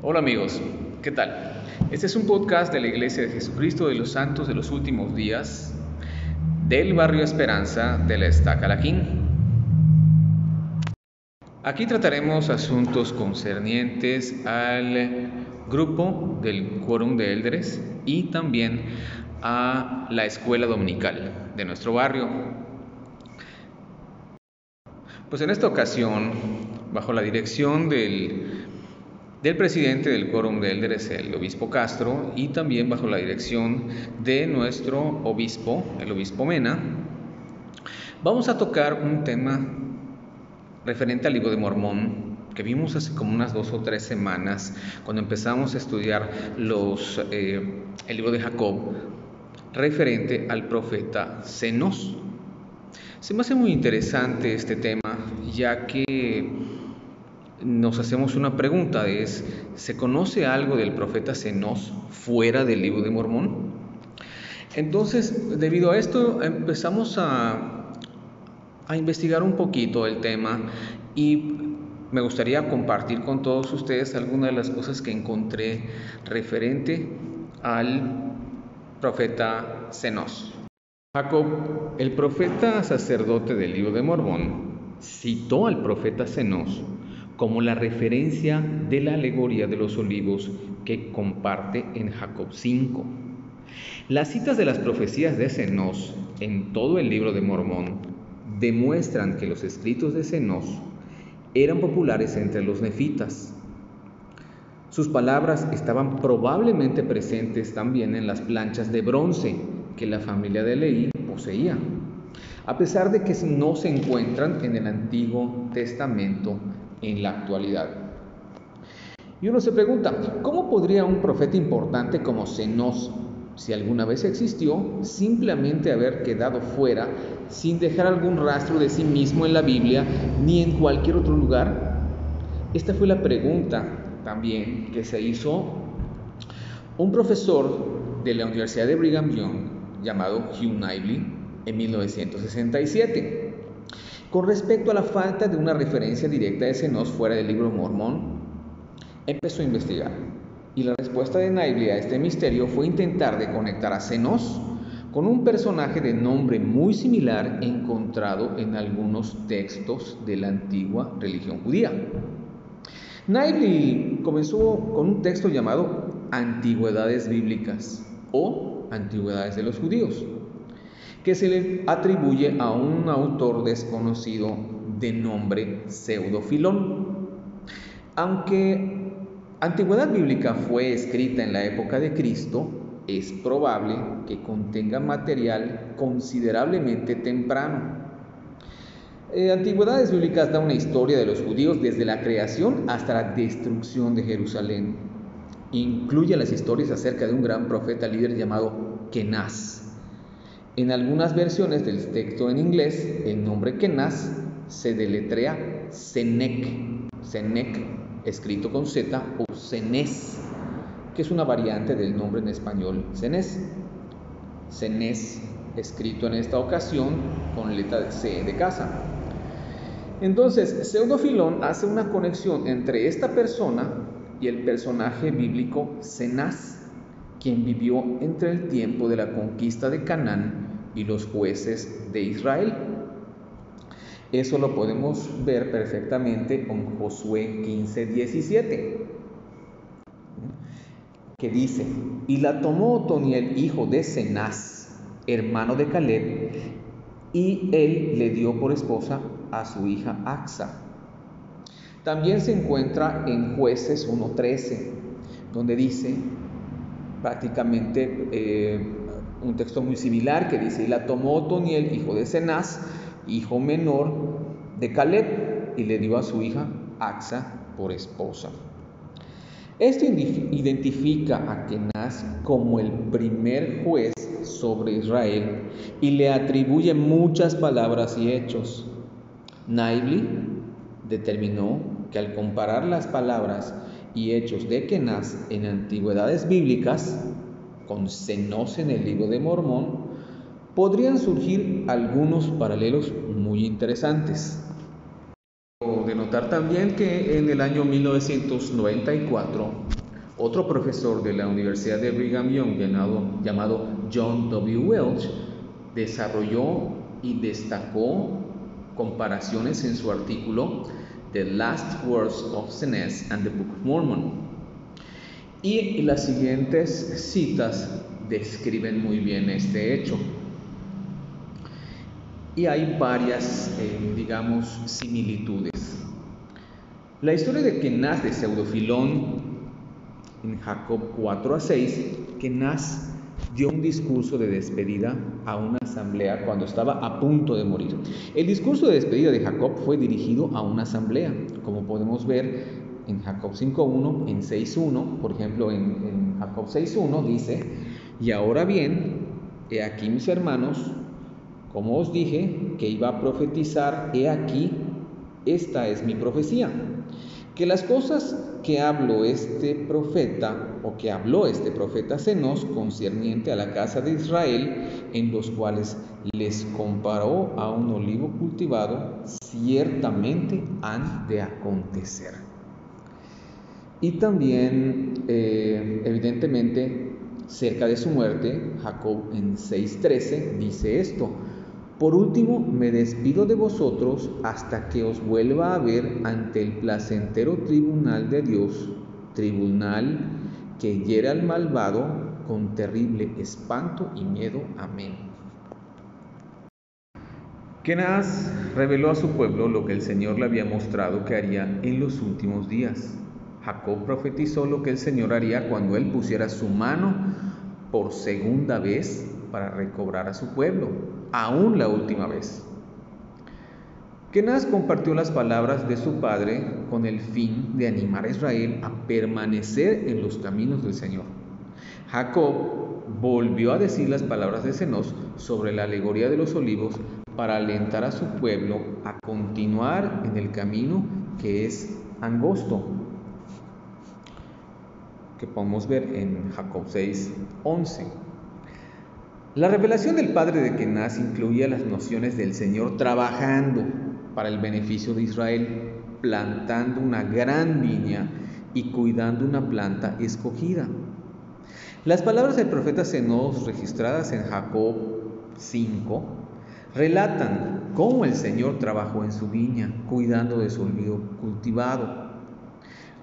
Hola amigos, ¿qué tal? Este es un podcast de la Iglesia de Jesucristo de los Santos de los Últimos Días del barrio Esperanza de la Estaca Laquín. Aquí trataremos asuntos concernientes al grupo del Quórum de Eldres y también a la escuela dominical de nuestro barrio. Pues en esta ocasión, bajo la dirección del del presidente del Quórum de Elders, el obispo Castro, y también bajo la dirección de nuestro obispo, el obispo Mena, vamos a tocar un tema referente al libro de Mormón que vimos hace como unas dos o tres semanas cuando empezamos a estudiar eh, el libro de Jacob referente al profeta Zenos. Se me hace muy interesante este tema ya que nos hacemos una pregunta, es, ¿se conoce algo del profeta Zenos fuera del libro de Mormón? Entonces, debido a esto, empezamos a, a investigar un poquito el tema y me gustaría compartir con todos ustedes algunas de las cosas que encontré referente al profeta Zenos. Jacob, el profeta sacerdote del libro de Mormón, citó al profeta Zenos como la referencia de la alegoría de los olivos que comparte en Jacob 5. Las citas de las profecías de Zenos en todo el libro de Mormón demuestran que los escritos de Zenos eran populares entre los nefitas. Sus palabras estaban probablemente presentes también en las planchas de bronce que la familia de Leí poseía, a pesar de que no se encuentran en el Antiguo Testamento en la actualidad. Y uno se pregunta, ¿cómo podría un profeta importante como Zenos, si alguna vez existió, simplemente haber quedado fuera sin dejar algún rastro de sí mismo en la Biblia ni en cualquier otro lugar? Esta fue la pregunta también que se hizo un profesor de la Universidad de Brigham Young llamado Hugh Knightley en 1967. Con respecto a la falta de una referencia directa de Zenos fuera del libro Mormón, empezó a investigar. Y la respuesta de Knightley a este misterio fue intentar de conectar a Zenos con un personaje de nombre muy similar encontrado en algunos textos de la antigua religión judía. Knightley comenzó con un texto llamado Antigüedades Bíblicas o Antigüedades de los Judíos, que se le atribuye a un autor desconocido de nombre Pseudofilón. Aunque Antigüedad Bíblica fue escrita en la época de Cristo, es probable que contenga material considerablemente temprano. Eh, Antigüedades Bíblicas da una historia de los judíos desde la creación hasta la destrucción de Jerusalén. Incluye las historias acerca de un gran profeta líder llamado Kenaz en algunas versiones del texto en inglés, el nombre Kenaz se deletrea Senec, Senec escrito con Z o Cenes, que es una variante del nombre en español Cenes. Cenes escrito en esta ocasión con letra C de casa. Entonces, Pseudofilón hace una conexión entre esta persona y el personaje bíblico Cenaz, quien vivió entre el tiempo de la conquista de Canaán y los jueces de Israel. Eso lo podemos ver perfectamente con Josué 15, 17, que dice, y la tomó Otoniel, hijo de Cenaz, hermano de Caleb, y él le dio por esposa a su hija Axa. También se encuentra en jueces 1.13, donde dice prácticamente eh, un texto muy similar que dice, y la tomó Otoniel, hijo de Cenaz, hijo menor de Caleb, y le dio a su hija Axa por esposa. Esto identifica a Kenaz como el primer juez sobre Israel y le atribuye muchas palabras y hechos. Naibli determinó que al comparar las palabras y hechos de Kenaz en antigüedades bíblicas, con Zenos en el libro de Mormón, podrían surgir algunos paralelos muy interesantes. De notar también que en el año 1994, otro profesor de la Universidad de Brigham Young llamado, John W. Welch desarrolló y destacó comparaciones en su artículo The Last Words of Zenes and the Book of Mormon. Y las siguientes citas describen muy bien este hecho. Y hay varias, eh, digamos, similitudes. La historia de Kenaz de Pseudofilón en Jacob 4 a 6, Kenaz dio un discurso de despedida a una asamblea cuando estaba a punto de morir. El discurso de despedida de Jacob fue dirigido a una asamblea, como podemos ver en Jacob 5.1, en 6.1, por ejemplo en, en Jacob 6.1 dice, y ahora bien, he aquí mis hermanos, como os dije que iba a profetizar, he aquí, esta es mi profecía que las cosas que habló este profeta o que habló este profeta Zenos concerniente a la casa de Israel, en los cuales les comparó a un olivo cultivado, ciertamente han de acontecer. Y también, eh, evidentemente, cerca de su muerte, Jacob en 6.13 dice esto, por último, me despido de vosotros hasta que os vuelva a ver ante el placentero tribunal de Dios, tribunal que hiera al malvado con terrible espanto y miedo. Amén. Kenaz reveló a su pueblo lo que el Señor le había mostrado que haría en los últimos días. Jacob profetizó lo que el Señor haría cuando él pusiera su mano por segunda vez para recobrar a su pueblo aún la última vez. Kenaz compartió las palabras de su padre con el fin de animar a Israel a permanecer en los caminos del Señor. Jacob volvió a decir las palabras de Zenos sobre la alegoría de los olivos para alentar a su pueblo a continuar en el camino que es angosto, que podemos ver en Jacob 6, 11. La revelación del padre de Kenaz incluía las nociones del Señor trabajando para el beneficio de Israel, plantando una gran viña y cuidando una planta escogida. Las palabras del profeta Zenos registradas en Jacob 5 relatan cómo el Señor trabajó en su viña, cuidando de su olivo cultivado.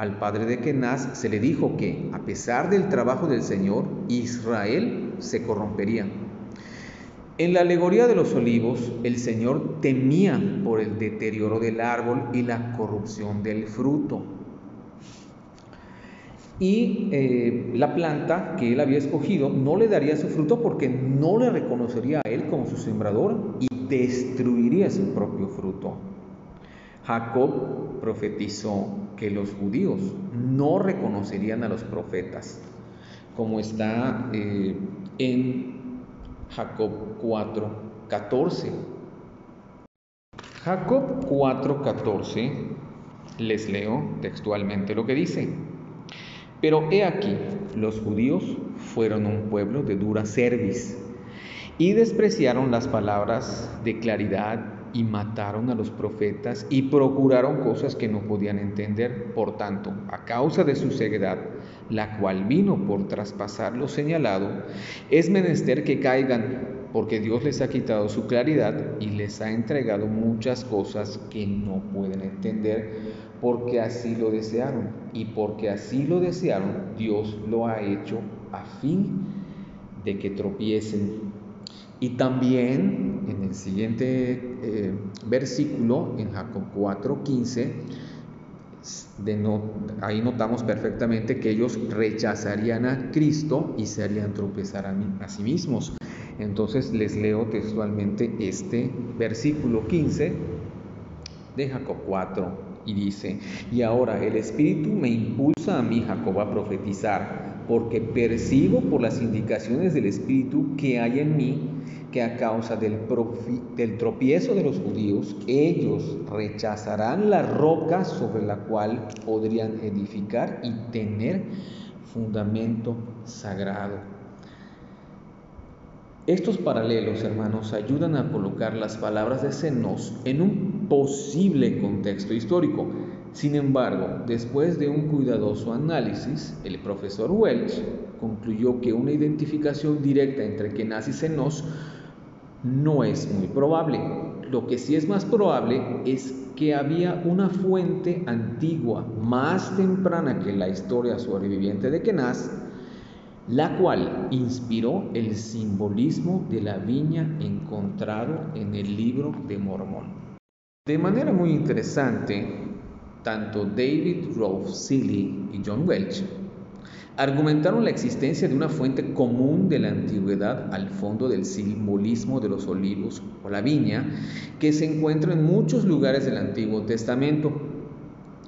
Al padre de Kenaz se le dijo que, a pesar del trabajo del Señor, Israel se corrompería. En la alegoría de los olivos, el Señor temía por el deterioro del árbol y la corrupción del fruto. Y eh, la planta que él había escogido no le daría su fruto porque no le reconocería a él como su sembrador y destruiría su propio fruto. Jacob profetizó que los judíos no reconocerían a los profetas, como está eh, en Jacob 4, 14. Jacob 4, 14, les leo textualmente lo que dice. Pero he aquí, los judíos fueron un pueblo de dura cerviz y despreciaron las palabras de claridad y mataron a los profetas y procuraron cosas que no podían entender. Por tanto, a causa de su ceguedad, la cual vino por traspasar lo señalado, es menester que caigan, porque Dios les ha quitado su claridad y les ha entregado muchas cosas que no pueden entender, porque así lo desearon. Y porque así lo desearon, Dios lo ha hecho a fin de que tropiecen. Y también en el siguiente eh, versículo, en Jacob 4, 15, ahí notamos perfectamente que ellos rechazarían a Cristo y se harían tropezar a, a sí mismos. Entonces les leo textualmente este versículo 15 de Jacob 4 y dice, y ahora el Espíritu me impulsa a mí, Jacob, a profetizar, porque percibo por las indicaciones del Espíritu que hay en mí que a causa del, tropiezo de los judíos, ellos rechazarán la roca sobre la cual podrían edificar y tener fundamento sagrado. Estos paralelos, hermanos, ayudan a colocar las palabras de Zenos en un posible contexto histórico. Sin embargo, después de un cuidadoso análisis, el profesor Welch concluyó que una identificación directa entre Kenaz y Senos no es muy probable. Lo que sí es más probable es que había una fuente antigua más temprana que la historia sobreviviente de Kenaz, la cual inspiró el simbolismo de la viña encontrado en el libro de Mormón. De manera muy interesante, tanto David Rolfe Seeley y John Welch argumentaron la existencia de una fuente común de la antigüedad al fondo del simbolismo de los olivos o la viña que se encuentra en muchos lugares del Antiguo Testamento.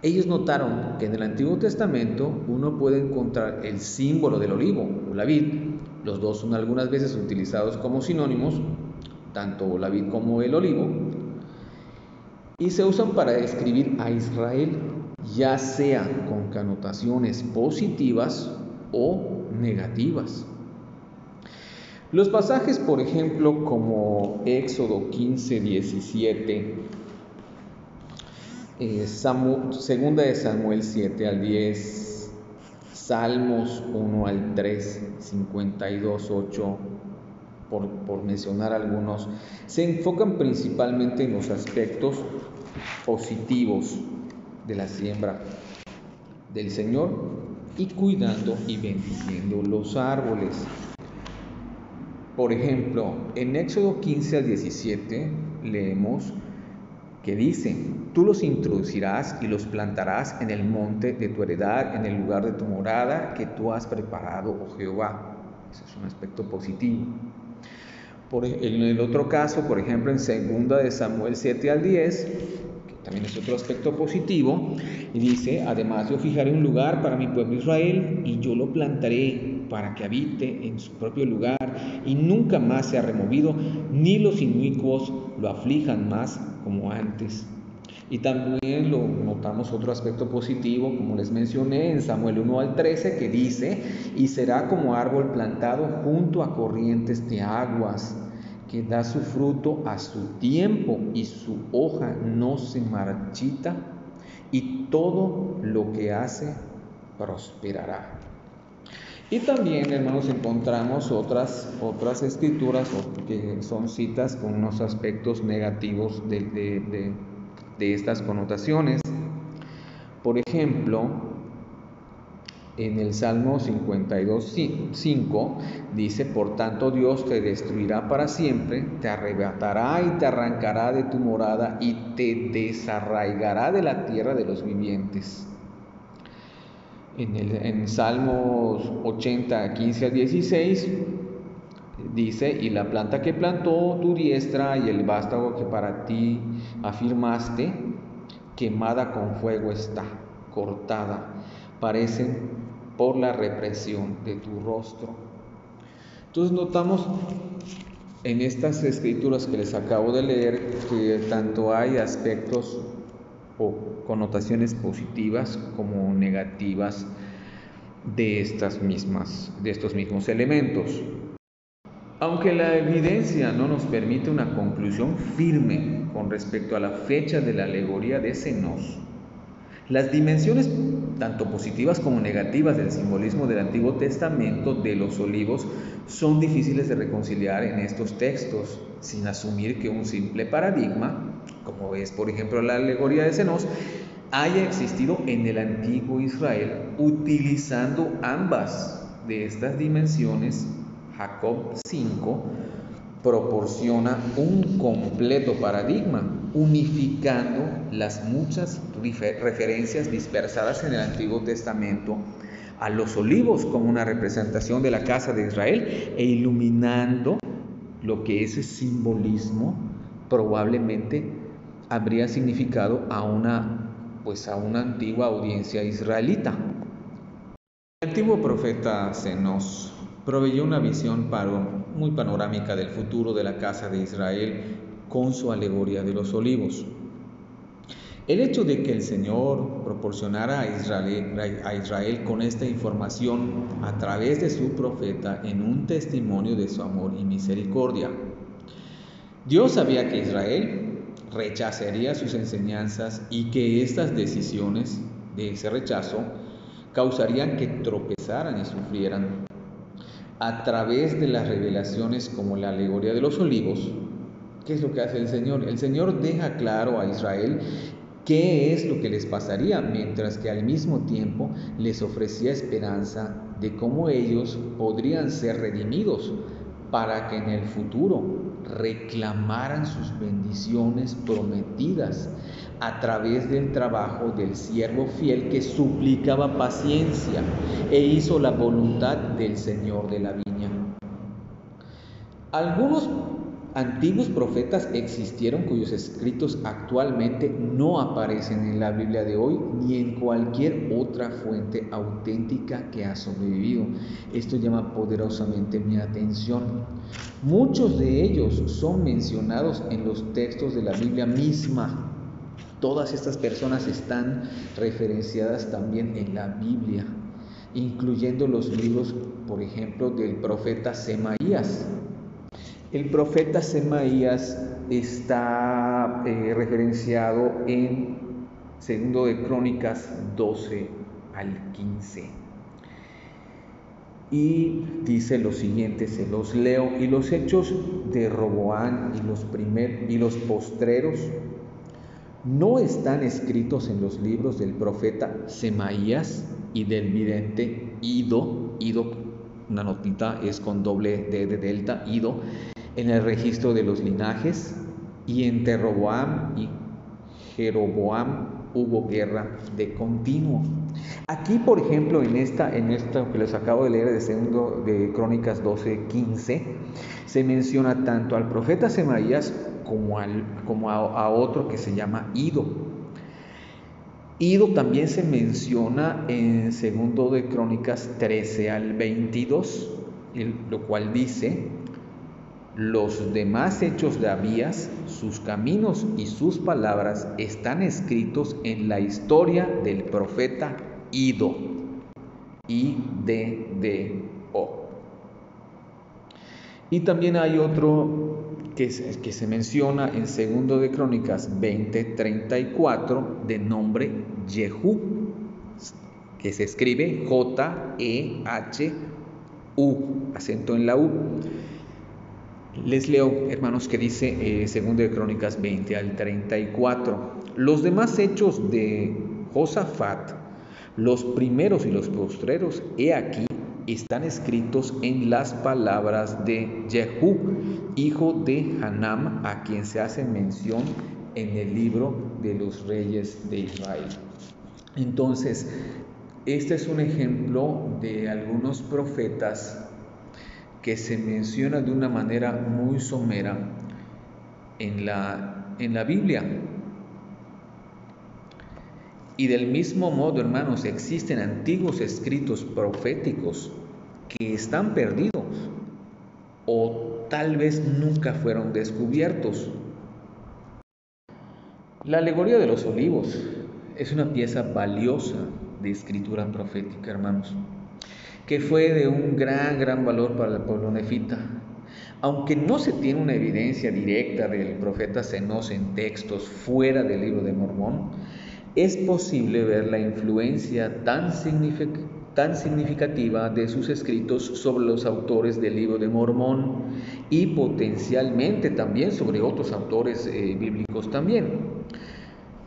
Ellos notaron que en el Antiguo Testamento uno puede encontrar el símbolo del olivo o la vid. Los dos son algunas veces utilizados como sinónimos, tanto la vid como el olivo, y se usan para describir a Israel ya sea con connotaciones positivas o negativas. Los pasajes, por ejemplo, como Éxodo 15, 17, eh, segunda de Samuel 7 al 10, Salmos 1 al 3, 52, 8, por, por mencionar algunos, se enfocan principalmente en los aspectos positivos de la siembra del Señor y cuidando y bendiciendo los árboles. Por ejemplo, en Éxodo 15 al 17 leemos que dice, tú los introducirás y los plantarás en el monte de tu heredad, en el lugar de tu morada que tú has preparado, oh Jehová. Ese es un aspecto positivo. Por, en el otro caso, por ejemplo, en 2 de Samuel 7 al 10, también es otro aspecto positivo. Y dice, además yo fijaré un lugar para mi pueblo Israel y yo lo plantaré para que habite en su propio lugar y nunca más sea removido, ni los inicuos lo aflijan más como antes. Y también lo notamos otro aspecto positivo, como les mencioné en Samuel 1 al 13, que dice, y será como árbol plantado junto a corrientes de aguas que da su fruto a su tiempo y su hoja no se marchita y todo lo que hace prosperará. Y también, hermanos, encontramos otras, otras escrituras que son citas con unos aspectos negativos de, de, de estas connotaciones. Por ejemplo, en el Salmo 52, 5 dice, por tanto Dios te destruirá para siempre, te arrebatará y te arrancará de tu morada y te desarraigará de la tierra de los vivientes. En el en Salmos 80, 15 al 16 dice, y la planta que plantó tu diestra y el vástago que para ti afirmaste, quemada con fuego está, cortada parecen por la represión de tu rostro. Entonces notamos en estas escrituras que les acabo de leer que tanto hay aspectos o connotaciones positivas como negativas de estas mismas de estos mismos elementos. Aunque la evidencia no nos permite una conclusión firme con respecto a la fecha de la alegoría de Senos, las dimensiones tanto positivas como negativas del simbolismo del Antiguo Testamento de los olivos son difíciles de reconciliar en estos textos, sin asumir que un simple paradigma, como es por ejemplo la alegoría de Senos, haya existido en el antiguo Israel utilizando ambas de estas dimensiones, Jacob 5, proporciona un completo paradigma, unificando las muchas referencias dispersadas en el Antiguo Testamento a los olivos como una representación de la casa de Israel e iluminando lo que ese simbolismo probablemente habría significado a una pues a una antigua audiencia israelita. El antiguo profeta se nos proveyó una visión muy panorámica del futuro de la casa de Israel con su alegoría de los olivos. El hecho de que el Señor proporcionara a Israel, a Israel, con esta información a través de su profeta en un testimonio de su amor y misericordia. Dios sabía que Israel rechazaría sus enseñanzas y que estas decisiones de ese rechazo causarían que tropezaran y sufrieran. A través de las revelaciones como la alegoría de los olivos, ¿qué es lo que hace el Señor? El Señor deja claro a Israel qué es lo que les pasaría, mientras que al mismo tiempo les ofrecía esperanza de cómo ellos podrían ser redimidos para que en el futuro reclamaran sus bendiciones prometidas a través del trabajo del siervo fiel que suplicaba paciencia e hizo la voluntad del Señor de la viña. Algunos antiguos profetas existieron cuyos escritos actualmente no aparecen en la Biblia de hoy ni en cualquier otra fuente auténtica que ha sobrevivido. Esto llama poderosamente mi atención. Muchos de ellos son mencionados en los textos de la Biblia misma. Todas estas personas están referenciadas también en la Biblia, incluyendo los libros, por ejemplo, del profeta Semaías el profeta Semaías está eh, referenciado en segundo de Crónicas 12 al 15. Y dice lo siguiente, se los leo, y los hechos de Roboán y los, primer, y los postreros no están escritos en los libros del profeta Semaías y del vidente Ido, Ido, una notita es con doble D de delta, Ido, en el registro de los linajes, y entre Roboam y Jeroboam hubo guerra de continuo. Aquí, por ejemplo, en esta, en esto que les acabo de leer de segundo de Crónicas 12, 15, se menciona tanto al profeta Semaías como, al, como a, otro que se llama Ido. Ido también se menciona en segundo de Crónicas 13 al 22, lo cual dice, los demás hechos de Abías, sus caminos y sus palabras están escritos en la historia del profeta Ido. I-D-D-O. Y también hay otro que se, que se menciona en segundo de Crónicas 20:34 de nombre Jehú, que se escribe J-E-H-U, acento en la U. Les leo, hermanos, que dice eh, segundo de Crónicas 20 al 34. Los demás hechos de Josafat, los primeros y los postreros, he aquí, están escritos en las palabras de Jehú, hijo de Hanam, a quien se hace mención en el libro de los reyes de Israel. Entonces, este es un ejemplo de algunos profetas que se menciona de una manera muy somera en la, en la Biblia. Y del mismo modo, hermanos, existen antiguos escritos proféticos que están perdidos o tal vez nunca fueron descubiertos. La alegoría de los olivos es una pieza valiosa de escritura profética, hermanos que fue de un gran, gran valor para el pueblo nefita. Aunque no se tiene una evidencia directa del profeta Zenos en textos fuera del libro de Mormón, es posible ver la influencia tan, significativa de sus escritos sobre los autores del libro de Mormón y potencialmente también sobre otros autores eh, bíblicos también.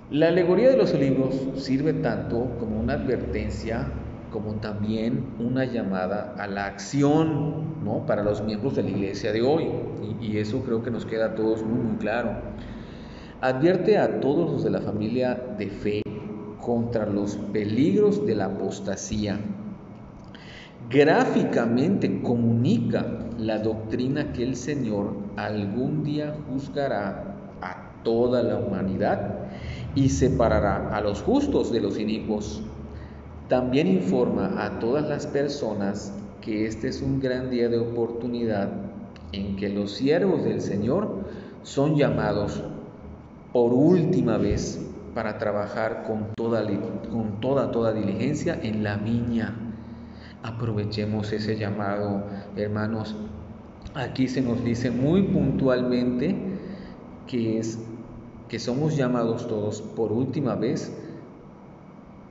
La alegoría de los libros sirve tanto como una advertencia como también una llamada a la acción ¿no? para los miembros de la iglesia de hoy. Y, eso creo que nos queda a todos muy, muy claro. Advierte a todos los de la familia de fe contra los peligros de la apostasía. Gráficamente comunica la doctrina que el Señor algún día juzgará a toda la humanidad y separará a los justos de los inicuos también informa a todas las personas que este es un gran día de oportunidad en que los siervos del Señor son llamados por última vez para trabajar con toda, con toda, toda diligencia en la viña. Aprovechemos ese llamado, hermanos. Aquí se nos dice muy puntualmente que es que somos llamados todos por última vez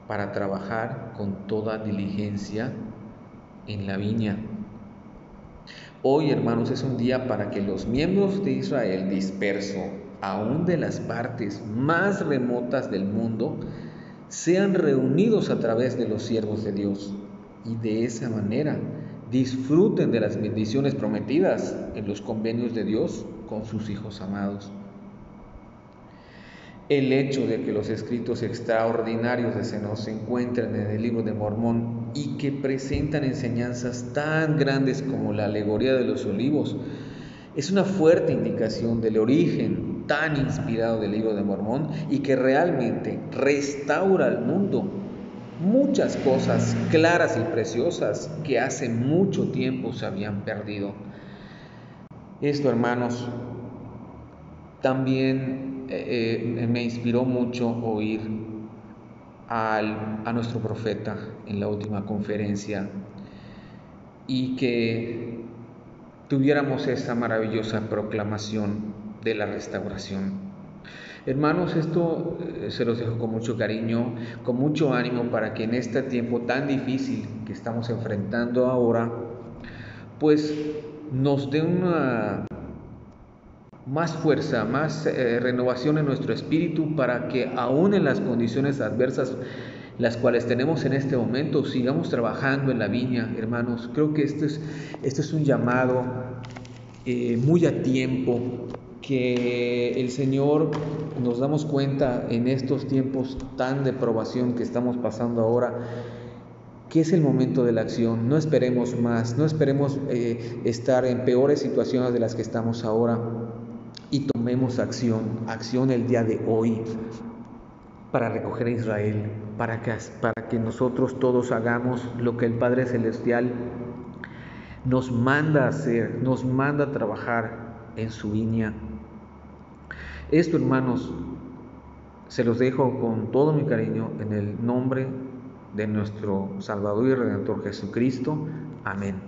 para trabajar con toda diligencia en la viña. Hoy, hermanos, es un día para que los miembros de Israel disperso, aún de las partes más remotas del mundo, sean reunidos a través de los siervos de Dios y de esa manera disfruten de las bendiciones prometidas en los convenios de Dios con sus hijos amados. El hecho de que los escritos extraordinarios de Seno se encuentren en el libro de Mormón y que presentan enseñanzas tan grandes como la alegoría de los olivos es una fuerte indicación del origen tan inspirado del libro de Mormón y que realmente restaura al mundo muchas cosas claras y preciosas que hace mucho tiempo se habían perdido. Esto, hermanos, también eh, eh, me inspiró mucho oír a nuestro profeta en la última conferencia y que tuviéramos esa maravillosa proclamación de la restauración. Hermanos, esto eh, se los dejo con mucho cariño, con mucho ánimo para que en este tiempo tan difícil que estamos enfrentando ahora, pues nos dé una más fuerza, más eh, renovación en nuestro espíritu para que aún en las condiciones adversas las cuales tenemos en este momento, sigamos trabajando en la viña, hermanos. Creo que este es, este es un llamado eh, muy a tiempo que el Señor nos damos cuenta en estos tiempos tan de probación que estamos pasando ahora, que es el momento de la acción. No esperemos más, no esperemos eh, estar en peores situaciones de las que estamos ahora y tomemos acción, acción el día de hoy para recoger a Israel, para que, para que nosotros todos hagamos lo que el Padre Celestial nos manda hacer, nos manda a trabajar en su viña esto, hermanos, se los dejo con todo mi cariño en el nombre de nuestro Salvador y Redentor Jesucristo. Amén.